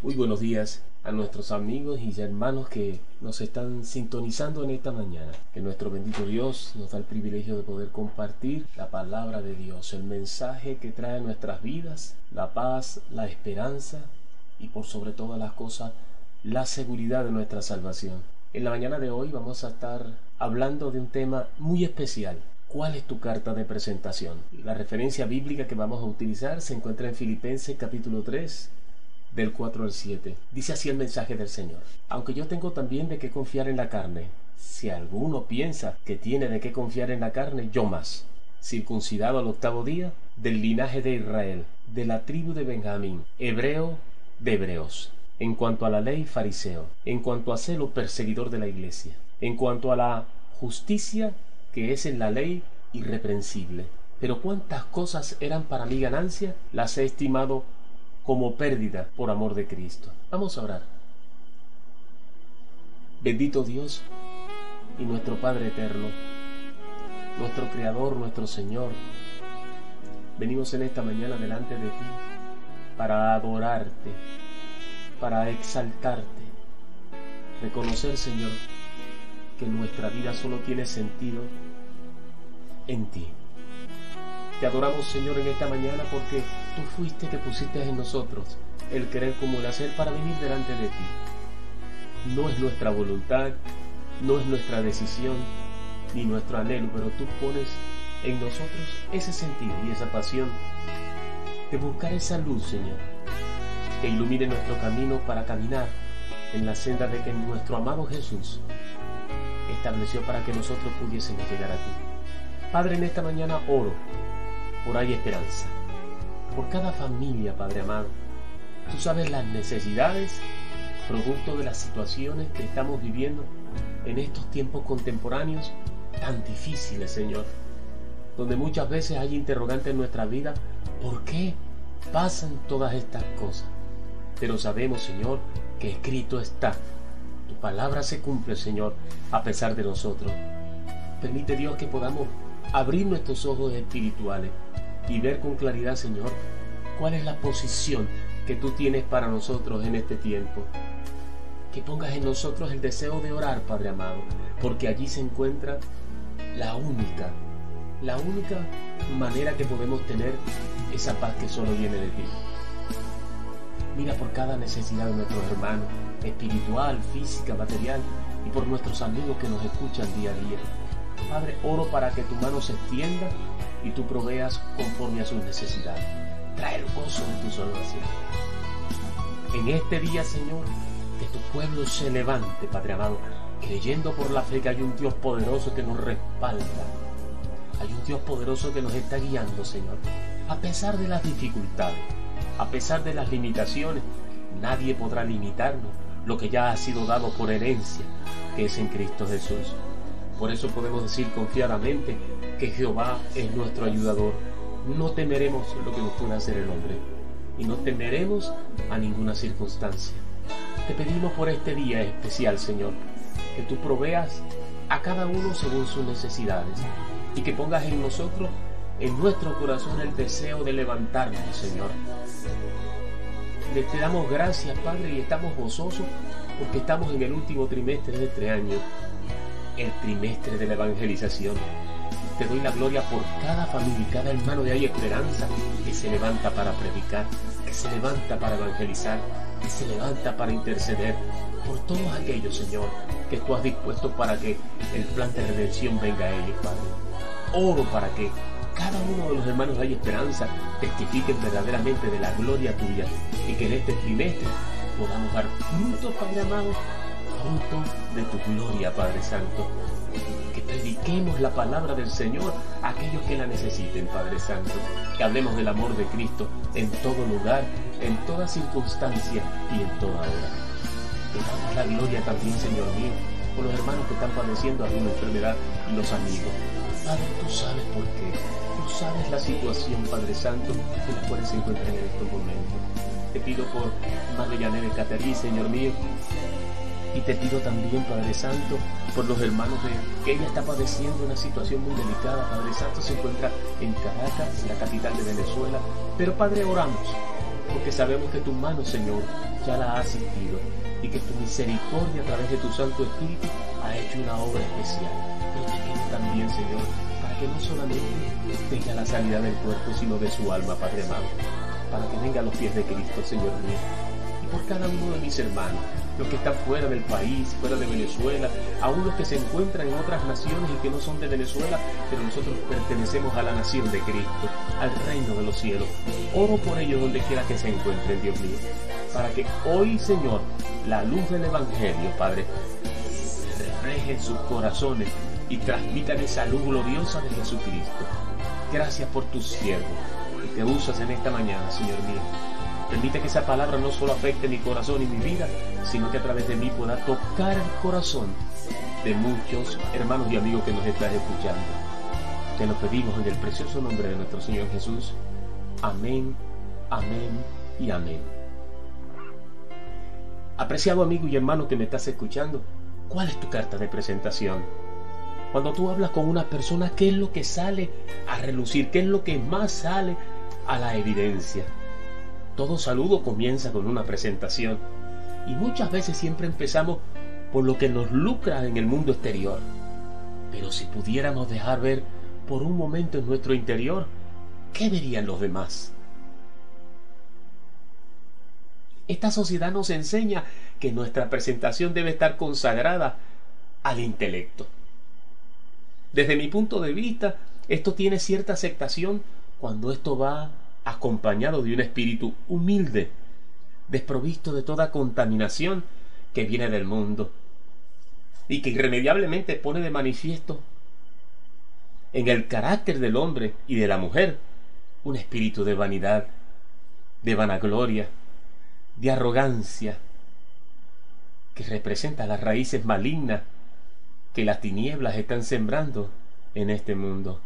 Muy buenos días a nuestros amigos y hermanos que nos están sintonizando en esta mañana. Que nuestro bendito Dios nos da el privilegio de poder compartir la palabra de Dios, el mensaje que trae a nuestras vidas, la paz, la esperanza y por sobre todas las cosas, la seguridad de nuestra salvación. En la mañana de hoy vamos a estar hablando de un tema muy especial. ¿Cuál es tu carta de presentación? La referencia bíblica que vamos a utilizar se encuentra en Filipenses capítulo 3, del 4 al 7. Dice así el mensaje del Señor. Aunque yo tengo también de qué confiar en la carne, si alguno piensa que tiene de qué confiar en la carne, yo más. Circuncidado al octavo día, del linaje de Israel, de la tribu de Benjamín, hebreo de hebreos. En cuanto a la ley, fariseo. En cuanto a celo, perseguidor de la iglesia. En cuanto a la justicia que es en la ley, irreprensible. Pero cuántas cosas eran para mi ganancia, las he estimado como pérdida por amor de Cristo. Vamos a orar. Bendito Dios y nuestro Padre eterno, nuestro Creador, nuestro Señor, venimos en esta mañana delante de ti para adorarte, para exaltarte, reconocer, Señor, que nuestra vida solo tiene sentido en ti. Te adoramos, Señor, en esta mañana porque tú fuiste que pusiste en nosotros el querer como el hacer para venir delante de ti. No es nuestra voluntad, no es nuestra decisión, ni nuestro anhelo, pero tú pones en nosotros ese sentido y esa pasión de buscar esa luz, Señor, que ilumine nuestro camino para caminar en la senda de que nuestro amado Jesús estableció para que nosotros pudiésemos llegar a ti. Padre, en esta mañana oro por hay esperanza. Por cada familia, Padre amado. Tú sabes las necesidades, producto de las situaciones que estamos viviendo en estos tiempos contemporáneos tan difíciles, Señor. Donde muchas veces hay interrogantes en nuestra vida, ¿por qué pasan todas estas cosas? Pero sabemos, Señor, que escrito está. Tu palabra se cumple, Señor, a pesar de nosotros. Permite Dios que podamos abrir nuestros ojos espirituales y ver con claridad, Señor, cuál es la posición que tú tienes para nosotros en este tiempo. Que pongas en nosotros el deseo de orar, Padre amado, porque allí se encuentra la única, la única manera que podemos tener esa paz que solo viene de ti. Mira por cada necesidad de nuestros hermanos, espiritual, física, material, y por nuestros amigos que nos escuchan día a día. Padre, oro para que tu mano se extienda y tú proveas conforme a sus necesidades. Trae el gozo de tu salvación. En este día, Señor, que tu pueblo se levante, Padre amado, creyendo por la fe que hay un Dios poderoso que nos respalda. Hay un Dios poderoso que nos está guiando, Señor. A pesar de las dificultades, a pesar de las limitaciones, nadie podrá limitarnos lo que ya ha sido dado por herencia, que es en Cristo Jesús. Por eso podemos decir confiadamente que Jehová es nuestro ayudador. No temeremos lo que nos pueda hacer el hombre y no temeremos a ninguna circunstancia. Te pedimos por este día especial, Señor, que tú proveas a cada uno según sus necesidades y que pongas en nosotros, en nuestro corazón, el deseo de levantarnos, Señor. te damos gracias, Padre, y estamos gozosos porque estamos en el último trimestre de este año el trimestre de la evangelización. Te doy la gloria por cada familia y cada hermano de Hay Esperanza que se levanta para predicar, que se levanta para evangelizar, que se levanta para interceder por todos aquellos, Señor, que tú has dispuesto para que el plan de redención venga a ellos, Padre. Oro para que cada uno de los hermanos de Hay Esperanza testifiquen verdaderamente de la gloria tuya y que en este trimestre podamos dar frutos, Padre amado, fruto de tu gloria, Padre Santo. Que prediquemos la palabra del Señor a aquellos que la necesiten, Padre Santo. Que hablemos del amor de Cristo en todo lugar, en toda circunstancia y en toda hora. Que damos la gloria también, Señor mío, por los hermanos que están padeciendo alguna enfermedad y los amigos. Padre, tú sabes por qué. Tú sabes la situación, Padre Santo, en la cual se en estos momentos. Te pido por Madre de Caterí, Señor mío, y te pido también, Padre Santo, por los hermanos de que ella está padeciendo una situación muy delicada. Padre Santo se encuentra en Caracas, la capital de Venezuela. Pero Padre, oramos porque sabemos que tu mano, Señor, ya la ha asistido y que tu misericordia a través de tu Santo Espíritu ha hecho una obra especial. Pero te pido también, Señor, para que no solamente tenga la sanidad del cuerpo, sino de su alma, Padre amado, para que venga a los pies de Cristo, Señor mío, y por cada uno de mis hermanos, los que están fuera del país, fuera de Venezuela, aún los que se encuentran en otras naciones y que no son de Venezuela, pero nosotros pertenecemos a la nación de Cristo, al reino de los cielos. Oro por ellos donde quiera que se encuentren, Dios mío, para que hoy, Señor, la luz del Evangelio, Padre, refleje en sus corazones y transmitan esa luz gloriosa de Jesucristo. Gracias por tu siervo que te usas en esta mañana, Señor mío. Permite que esa palabra no solo afecte mi corazón y mi vida, sino que a través de mí pueda tocar el corazón de muchos hermanos y amigos que nos están escuchando. Te lo pedimos en el precioso nombre de nuestro Señor Jesús. Amén, amén y amén. Apreciado amigo y hermano que me estás escuchando, ¿cuál es tu carta de presentación? Cuando tú hablas con una persona, ¿qué es lo que sale a relucir? ¿Qué es lo que más sale a la evidencia? Todo saludo comienza con una presentación y muchas veces siempre empezamos por lo que nos lucra en el mundo exterior. Pero si pudiéramos dejar ver por un momento en nuestro interior, ¿qué verían los demás? Esta sociedad nos enseña que nuestra presentación debe estar consagrada al intelecto. Desde mi punto de vista, esto tiene cierta aceptación cuando esto va acompañado de un espíritu humilde, desprovisto de toda contaminación que viene del mundo y que irremediablemente pone de manifiesto en el carácter del hombre y de la mujer un espíritu de vanidad, de vanagloria, de arrogancia, que representa las raíces malignas que las tinieblas están sembrando en este mundo.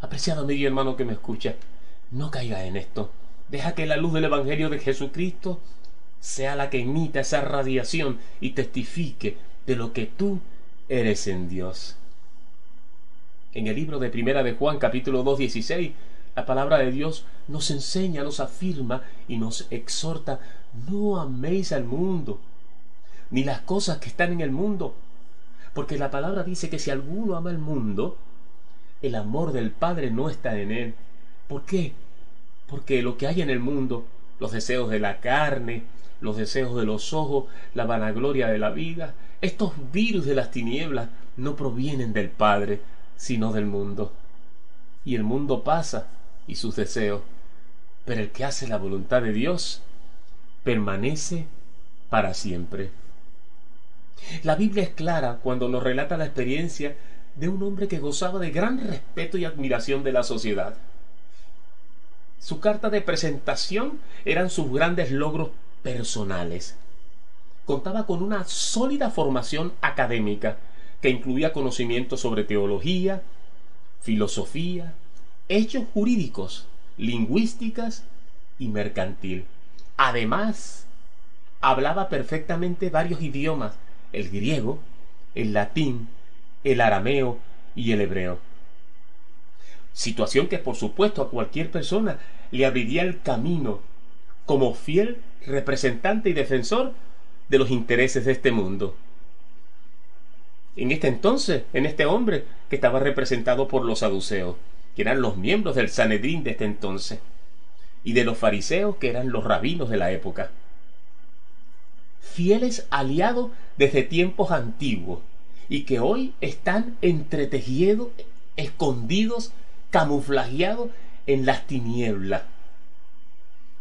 Apreciado y hermano que me escucha, no caiga en esto. Deja que la luz del Evangelio de Jesucristo sea la que imita esa radiación y testifique de lo que tú eres en Dios. En el libro de Primera de Juan, capítulo 2, 16, la palabra de Dios nos enseña, nos afirma y nos exhorta, no améis al mundo, ni las cosas que están en el mundo, porque la palabra dice que si alguno ama el mundo, el amor del Padre no está en él. ¿Por qué? Porque lo que hay en el mundo, los deseos de la carne, los deseos de los ojos, la vanagloria de la vida, estos virus de las tinieblas no provienen del Padre, sino del mundo. Y el mundo pasa y sus deseos, pero el que hace la voluntad de Dios permanece para siempre. La Biblia es clara cuando nos relata la experiencia de un hombre que gozaba de gran respeto y admiración de la sociedad. Su carta de presentación eran sus grandes logros personales. Contaba con una sólida formación académica que incluía conocimientos sobre teología, filosofía, hechos jurídicos, lingüísticas y mercantil. Además, hablaba perfectamente varios idiomas, el griego, el latín, el arameo y el hebreo situación que por supuesto a cualquier persona le abriría el camino como fiel representante y defensor de los intereses de este mundo. En este entonces, en este hombre que estaba representado por los saduceos, que eran los miembros del Sanedrín de este entonces, y de los fariseos, que eran los rabinos de la época. Fieles aliados desde tiempos antiguos, y que hoy están entretejidos, escondidos camuflajeado en las tinieblas,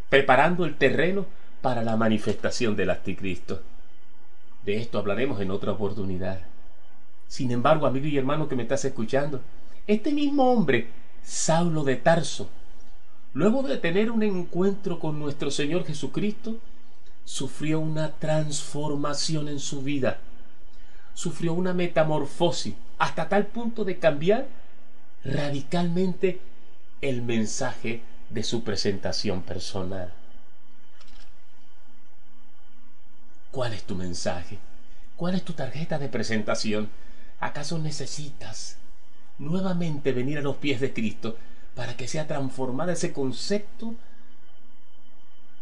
preparando el terreno para la manifestación del anticristo. De esto hablaremos en otra oportunidad. Sin embargo, amigo y hermano que me estás escuchando, este mismo hombre, Saulo de Tarso, luego de tener un encuentro con nuestro Señor Jesucristo, sufrió una transformación en su vida, sufrió una metamorfosis hasta tal punto de cambiar radicalmente el mensaje de su presentación personal. ¿Cuál es tu mensaje? ¿Cuál es tu tarjeta de presentación? ¿Acaso necesitas nuevamente venir a los pies de Cristo para que sea transformado ese concepto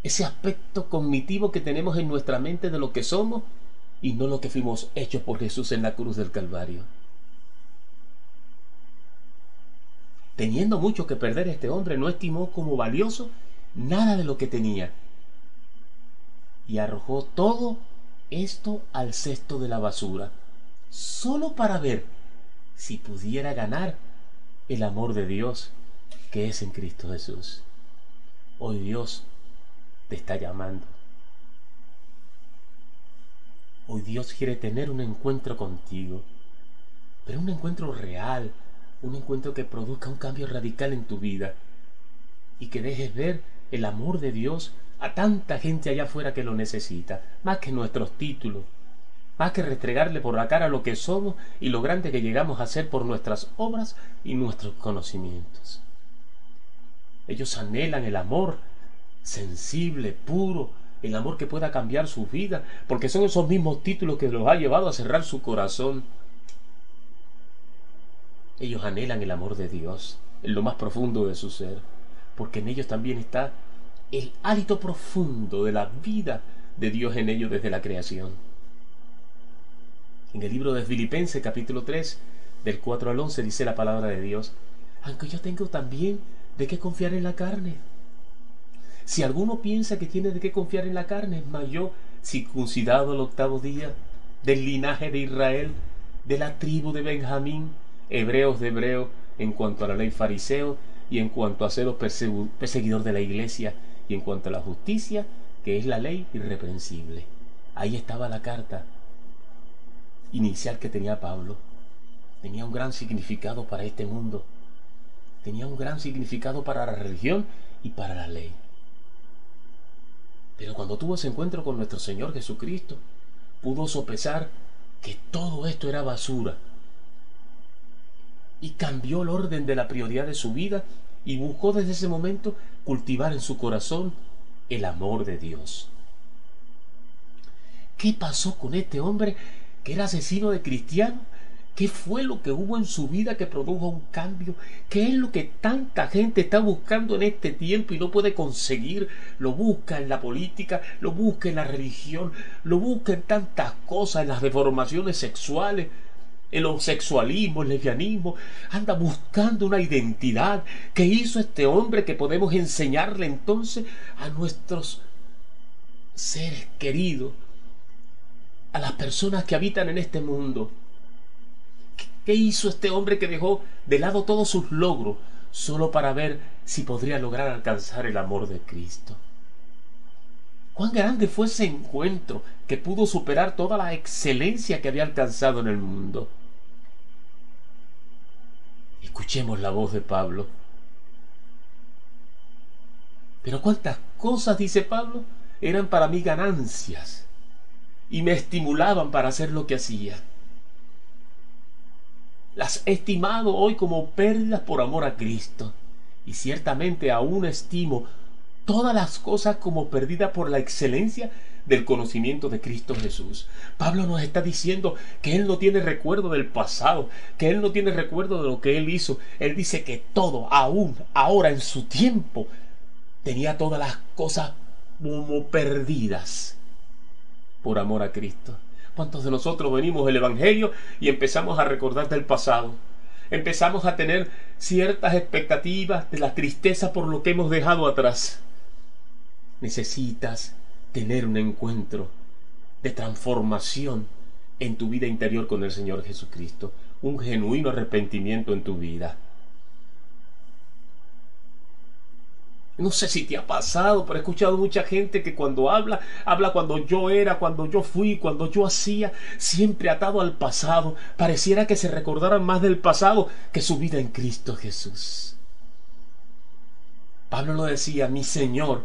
ese aspecto cognitivo que tenemos en nuestra mente de lo que somos y no lo que fuimos hechos por Jesús en la cruz del Calvario. Teniendo mucho que perder, este hombre no estimó como valioso nada de lo que tenía y arrojó todo esto al cesto de la basura, solo para ver si pudiera ganar el amor de Dios que es en Cristo Jesús. Hoy Dios te está llamando. Hoy Dios quiere tener un encuentro contigo, pero un encuentro real, un encuentro que produzca un cambio radical en tu vida y que dejes ver el amor de Dios a tanta gente allá afuera que lo necesita, más que nuestros títulos, más que restregarle por la cara lo que somos y lo grande que llegamos a ser por nuestras obras y nuestros conocimientos. Ellos anhelan el amor sensible, puro, el amor que pueda cambiar su vida, porque son esos mismos títulos que los ha llevado a cerrar su corazón. Ellos anhelan el amor de Dios en lo más profundo de su ser, porque en ellos también está el hálito profundo de la vida de Dios en ellos desde la creación. En el libro de Filipenses capítulo 3, del 4 al 11 dice la palabra de Dios, aunque yo tengo también de qué confiar en la carne. Si alguno piensa que tiene de qué confiar en la carne, mas yo, circuncidado el octavo día, del linaje de Israel, de la tribu de Benjamín, hebreos de hebreo, en cuanto a la ley fariseo, y en cuanto a ser perseguidor de la iglesia, y en cuanto a la justicia, que es la ley irreprensible. Ahí estaba la carta inicial que tenía Pablo. Tenía un gran significado para este mundo tenía un gran significado para la religión y para la ley. Pero cuando tuvo ese encuentro con nuestro Señor Jesucristo, pudo sopesar que todo esto era basura. Y cambió el orden de la prioridad de su vida y buscó desde ese momento cultivar en su corazón el amor de Dios. ¿Qué pasó con este hombre que era asesino de cristianos ¿Qué fue lo que hubo en su vida que produjo un cambio? ¿Qué es lo que tanta gente está buscando en este tiempo y no puede conseguir? Lo busca en la política, lo busca en la religión, lo busca en tantas cosas, en las deformaciones sexuales, el homosexualismo, el lesbianismo. Anda buscando una identidad. ¿Qué hizo este hombre que podemos enseñarle entonces a nuestros seres queridos, a las personas que habitan en este mundo? ¿Qué hizo este hombre que dejó de lado todos sus logros solo para ver si podría lograr alcanzar el amor de Cristo? Cuán grande fue ese encuentro que pudo superar toda la excelencia que había alcanzado en el mundo. Escuchemos la voz de Pablo. Pero cuántas cosas, dice Pablo, eran para mí ganancias y me estimulaban para hacer lo que hacía las he estimado hoy como pérdidas por amor a Cristo. Y ciertamente aún estimo todas las cosas como perdidas por la excelencia del conocimiento de Cristo Jesús. Pablo nos está diciendo que él no tiene recuerdo del pasado, que él no tiene recuerdo de lo que él hizo. Él dice que todo, aún ahora en su tiempo, tenía todas las cosas como perdidas por amor a Cristo. ¿Cuántos de nosotros venimos del Evangelio y empezamos a recordar del pasado? Empezamos a tener ciertas expectativas de la tristeza por lo que hemos dejado atrás. Necesitas tener un encuentro de transformación en tu vida interior con el Señor Jesucristo, un genuino arrepentimiento en tu vida. No sé si te ha pasado, pero he escuchado mucha gente que cuando habla, habla cuando yo era, cuando yo fui, cuando yo hacía, siempre atado al pasado. Pareciera que se recordaran más del pasado que su vida en Cristo Jesús. Pablo lo decía, mi Señor,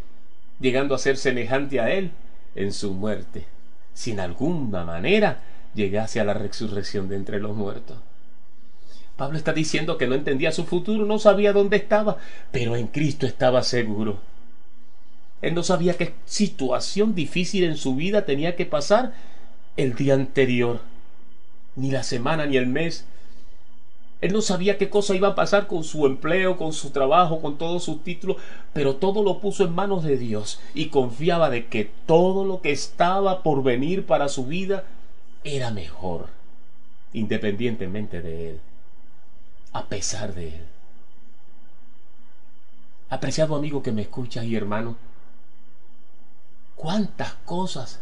llegando a ser semejante a Él en su muerte, si en alguna manera llegase a la resurrección de entre los muertos. Pablo está diciendo que no entendía su futuro, no sabía dónde estaba, pero en Cristo estaba seguro. Él no sabía qué situación difícil en su vida tenía que pasar el día anterior, ni la semana, ni el mes. Él no sabía qué cosa iba a pasar con su empleo, con su trabajo, con todos sus títulos, pero todo lo puso en manos de Dios y confiaba de que todo lo que estaba por venir para su vida era mejor, independientemente de él a pesar de él. Apreciado amigo que me escuchas y hermano, cuántas cosas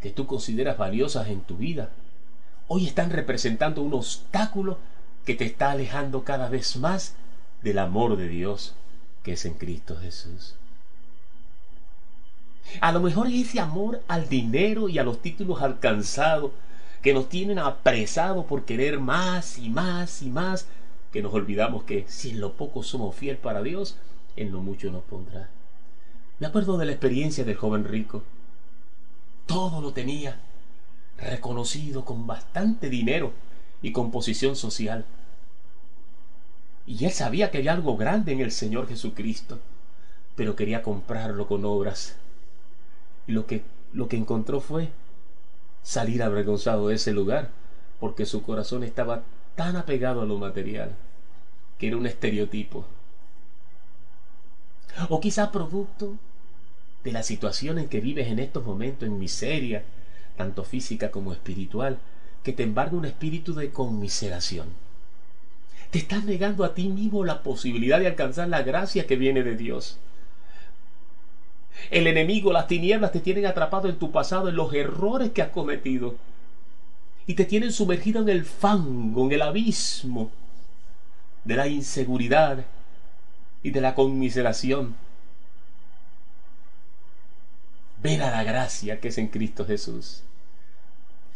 que tú consideras valiosas en tu vida hoy están representando un obstáculo que te está alejando cada vez más del amor de Dios que es en Cristo Jesús. A lo mejor es ese amor al dinero y a los títulos alcanzados que nos tienen apresados por querer más y más y más, que nos olvidamos que si en lo poco somos fiel para Dios, en lo mucho nos pondrá. Me acuerdo de la experiencia del joven rico. Todo lo tenía, reconocido con bastante dinero y con posición social. Y él sabía que había algo grande en el Señor Jesucristo, pero quería comprarlo con obras. Y lo que, lo que encontró fue salir avergonzado de ese lugar, porque su corazón estaba tan apegado a lo material, que era un estereotipo. O quizá producto de la situación en que vives en estos momentos en miseria, tanto física como espiritual, que te embarga un espíritu de conmiseración. Te estás negando a ti mismo la posibilidad de alcanzar la gracia que viene de Dios. El enemigo, las tinieblas te tienen atrapado en tu pasado, en los errores que has cometido. Y te tienen sumergido en el fango, en el abismo de la inseguridad y de la conmiseración. Ven a la gracia que es en Cristo Jesús.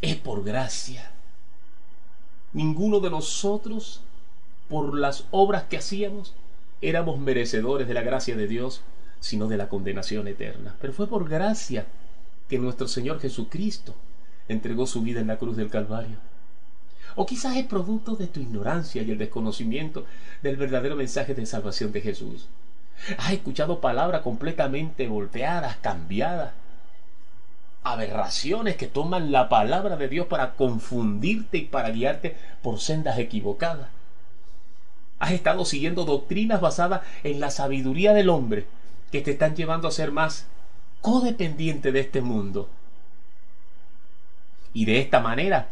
Es por gracia. Ninguno de nosotros, por las obras que hacíamos, éramos merecedores de la gracia de Dios sino de la condenación eterna. Pero fue por gracia que nuestro Señor Jesucristo entregó su vida en la cruz del Calvario. O quizás es producto de tu ignorancia y el desconocimiento del verdadero mensaje de salvación de Jesús. Has escuchado palabras completamente golpeadas, cambiadas, aberraciones que toman la palabra de Dios para confundirte y para guiarte por sendas equivocadas. Has estado siguiendo doctrinas basadas en la sabiduría del hombre que te están llevando a ser más codependiente de este mundo. Y de esta manera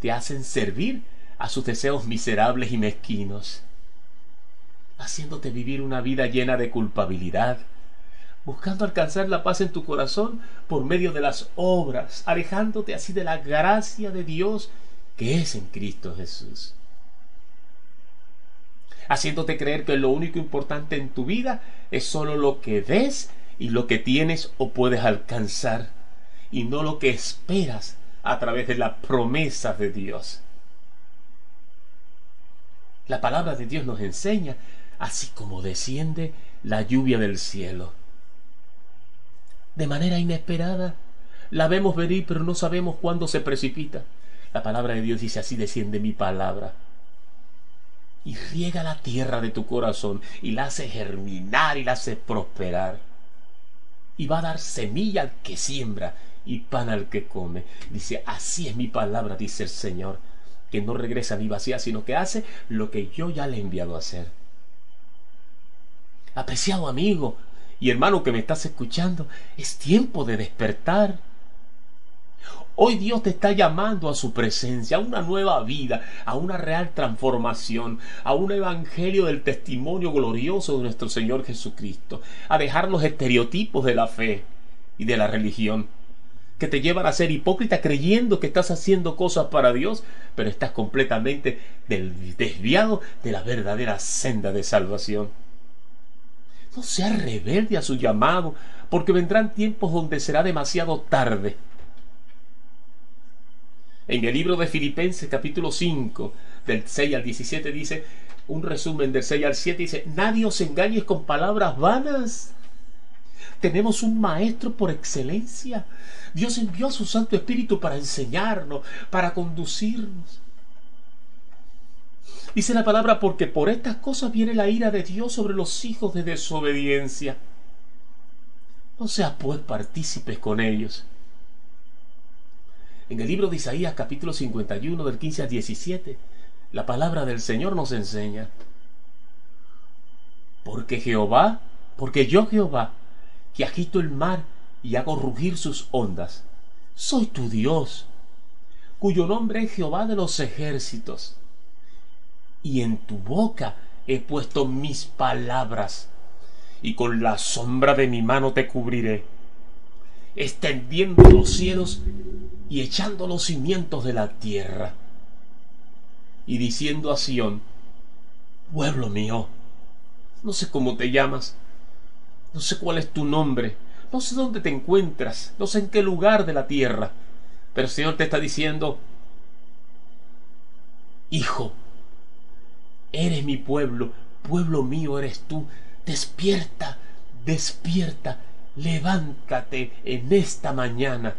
te hacen servir a sus deseos miserables y mezquinos, haciéndote vivir una vida llena de culpabilidad, buscando alcanzar la paz en tu corazón por medio de las obras, alejándote así de la gracia de Dios que es en Cristo Jesús haciéndote creer que lo único importante en tu vida es solo lo que ves y lo que tienes o puedes alcanzar, y no lo que esperas a través de la promesa de Dios. La palabra de Dios nos enseña, así como desciende la lluvia del cielo. De manera inesperada, la vemos venir, pero no sabemos cuándo se precipita. La palabra de Dios dice, así desciende mi palabra y riega la tierra de tu corazón y la hace germinar y la hace prosperar. Y va a dar semilla al que siembra y pan al que come. Dice, así es mi palabra, dice el Señor, que no regresa ni vacía, sino que hace lo que yo ya le he enviado a hacer. Apreciado amigo y hermano que me estás escuchando, es tiempo de despertar Hoy Dios te está llamando a su presencia, a una nueva vida, a una real transformación, a un evangelio del testimonio glorioso de nuestro Señor Jesucristo, a dejar los estereotipos de la fe y de la religión que te llevan a ser hipócrita creyendo que estás haciendo cosas para Dios, pero estás completamente desviado de la verdadera senda de salvación. No seas rebelde a su llamado, porque vendrán tiempos donde será demasiado tarde en el libro de Filipenses capítulo 5, del 6 al 17 dice, un resumen del 6 al 7 dice, nadie os engañes con palabras vanas. tenemos un maestro por excelencia. Dios envió a su Santo Espíritu para enseñarnos, para conducirnos. Dice la palabra, porque por estas cosas viene la ira de Dios sobre los hijos de desobediencia. No seas pues partícipes con ellos. En el libro de Isaías capítulo 51 del 15 al 17, la palabra del Señor nos enseña. Porque Jehová, porque yo Jehová, que agito el mar y hago rugir sus ondas, soy tu Dios, cuyo nombre es Jehová de los ejércitos. Y en tu boca he puesto mis palabras, y con la sombra de mi mano te cubriré, extendiendo los cielos y echando los cimientos de la tierra, y diciendo a Sión, pueblo mío, no sé cómo te llamas, no sé cuál es tu nombre, no sé dónde te encuentras, no sé en qué lugar de la tierra, pero el Señor te está diciendo, Hijo, eres mi pueblo, pueblo mío eres tú, despierta, despierta, levántate en esta mañana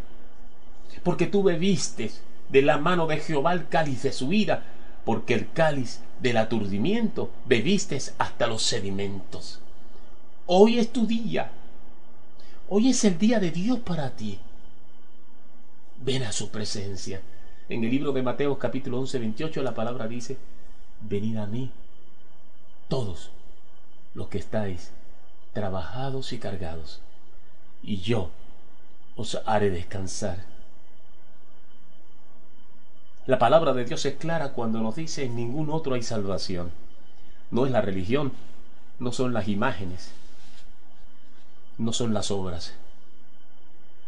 porque tú bebiste de la mano de Jehová el cáliz de su ira, porque el cáliz del aturdimiento bebiste hasta los sedimentos. Hoy es tu día. Hoy es el día de Dios para ti. Ven a su presencia. En el libro de Mateo capítulo 11, 28 la palabra dice, venid a mí, todos los que estáis trabajados y cargados, y yo os haré descansar. La palabra de Dios es clara cuando nos dice en ningún otro hay salvación. No es la religión, no son las imágenes, no son las obras.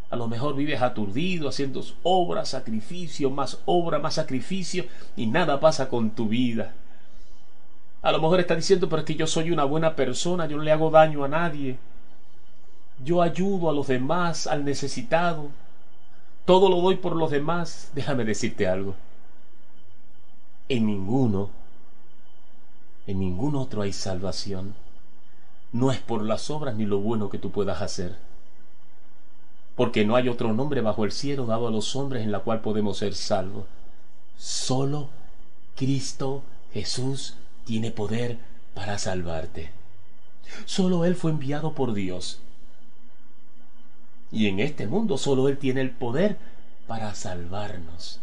A lo mejor vives aturdido haciendo obras, sacrificio, más obra, más sacrificio y nada pasa con tu vida. A lo mejor está diciendo, pero es que yo soy una buena persona, yo no le hago daño a nadie. Yo ayudo a los demás, al necesitado. Todo lo doy por los demás. Déjame decirte algo en ninguno, en ningún otro hay salvación. No es por las obras ni lo bueno que tú puedas hacer. Porque no hay otro nombre bajo el cielo dado a los hombres en la cual podemos ser salvos. Solo Cristo Jesús tiene poder para salvarte. Solo Él fue enviado por Dios. Y en este mundo solo Él tiene el poder para salvarnos.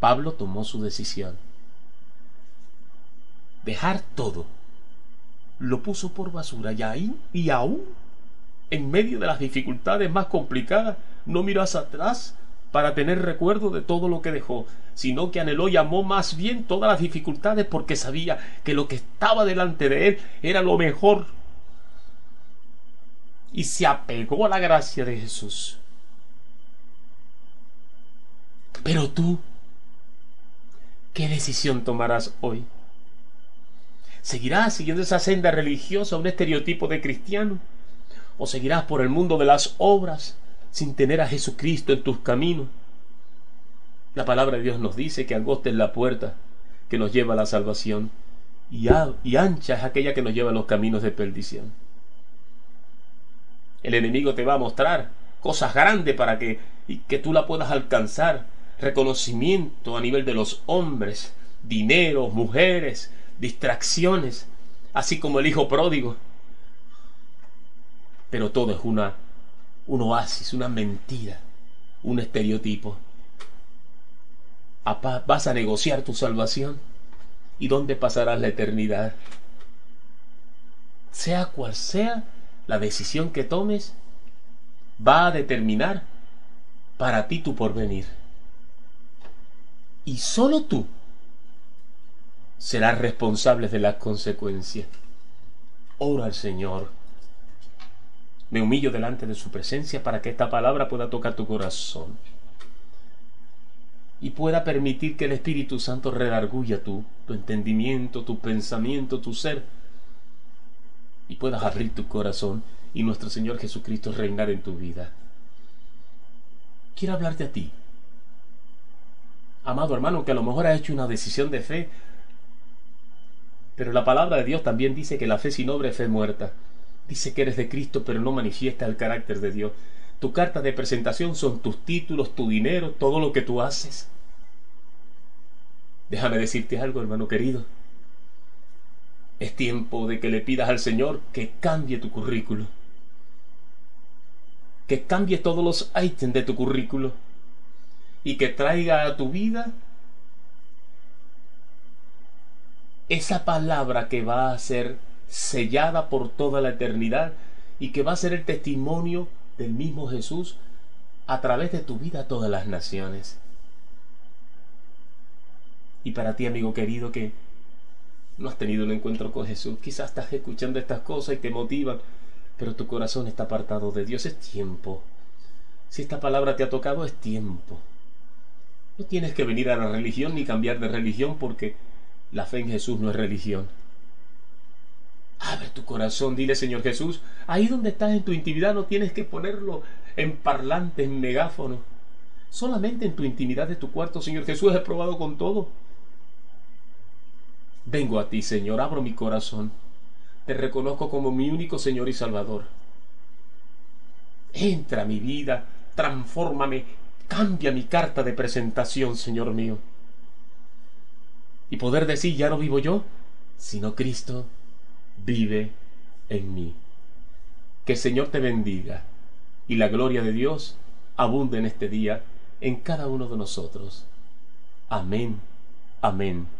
Pablo tomó su decisión. Dejar todo. Lo puso por basura y ahí y aún en medio de las dificultades más complicadas no hacia atrás para tener recuerdo de todo lo que dejó, sino que anheló y amó más bien todas las dificultades porque sabía que lo que estaba delante de él era lo mejor. Y se apegó a la gracia de Jesús. Pero tú, ¿Qué decisión tomarás hoy? ¿Seguirás siguiendo esa senda religiosa, un estereotipo de cristiano? ¿O seguirás por el mundo de las obras sin tener a Jesucristo en tus caminos? La palabra de Dios nos dice que angosta es la puerta que nos lleva a la salvación y, y ancha es aquella que nos lleva a los caminos de perdición. El enemigo te va a mostrar cosas grandes para que, y que tú la puedas alcanzar, reconocimiento a nivel de los hombres, dinero, mujeres, distracciones, así como el hijo pródigo. Pero todo es una un oasis, una mentira, un estereotipo. Vas a negociar tu salvación y dónde pasarás la eternidad. Sea cual sea la decisión que tomes, va a determinar para ti tu porvenir y solo tú serás responsable de las consecuencias. Ora al Señor. Me humillo delante de su presencia para que esta palabra pueda tocar tu corazón y pueda permitir que el Espíritu Santo redarguya tu, tu entendimiento, tu pensamiento, tu ser y puedas abrir tu corazón y nuestro Señor Jesucristo reinar en tu vida. Quiero hablarte a ti amado hermano, que a lo mejor ha hecho una decisión de fe. Pero la palabra de Dios también dice que la fe sin obra es fe muerta. Dice que eres de Cristo, pero no manifiesta el carácter de Dios. Tu carta de presentación son tus títulos, tu dinero, todo lo que tú haces. Déjame decirte algo, hermano querido. Es tiempo de que le pidas al Señor que cambie tu currículo. Que cambie todos los ítems de tu currículo. Y que traiga a tu vida esa palabra que va a ser sellada por toda la eternidad y que va a ser el testimonio del mismo Jesús a través de tu vida a todas las naciones. Y para ti, amigo querido, que no has tenido un encuentro con Jesús, quizás estás escuchando estas cosas y te motivan, pero tu corazón está apartado de Dios, es tiempo. Si esta palabra te ha tocado, es tiempo. No tienes que venir a la religión ni cambiar de religión porque la fe en Jesús no es religión. Abre tu corazón, dile Señor Jesús, ahí donde estás en tu intimidad no tienes que ponerlo en parlante, en megáfono. Solamente en tu intimidad de tu cuarto, Señor Jesús, he probado con todo. Vengo a ti, Señor, abro mi corazón. Te reconozco como mi único Señor y Salvador. Entra a mi vida, transfórmame, cambia mi carta de presentación, Señor mío. Y poder decir, ya no vivo yo, sino Cristo vive en mí. Que el Señor te bendiga y la gloria de Dios abunde en este día en cada uno de nosotros. Amén, amén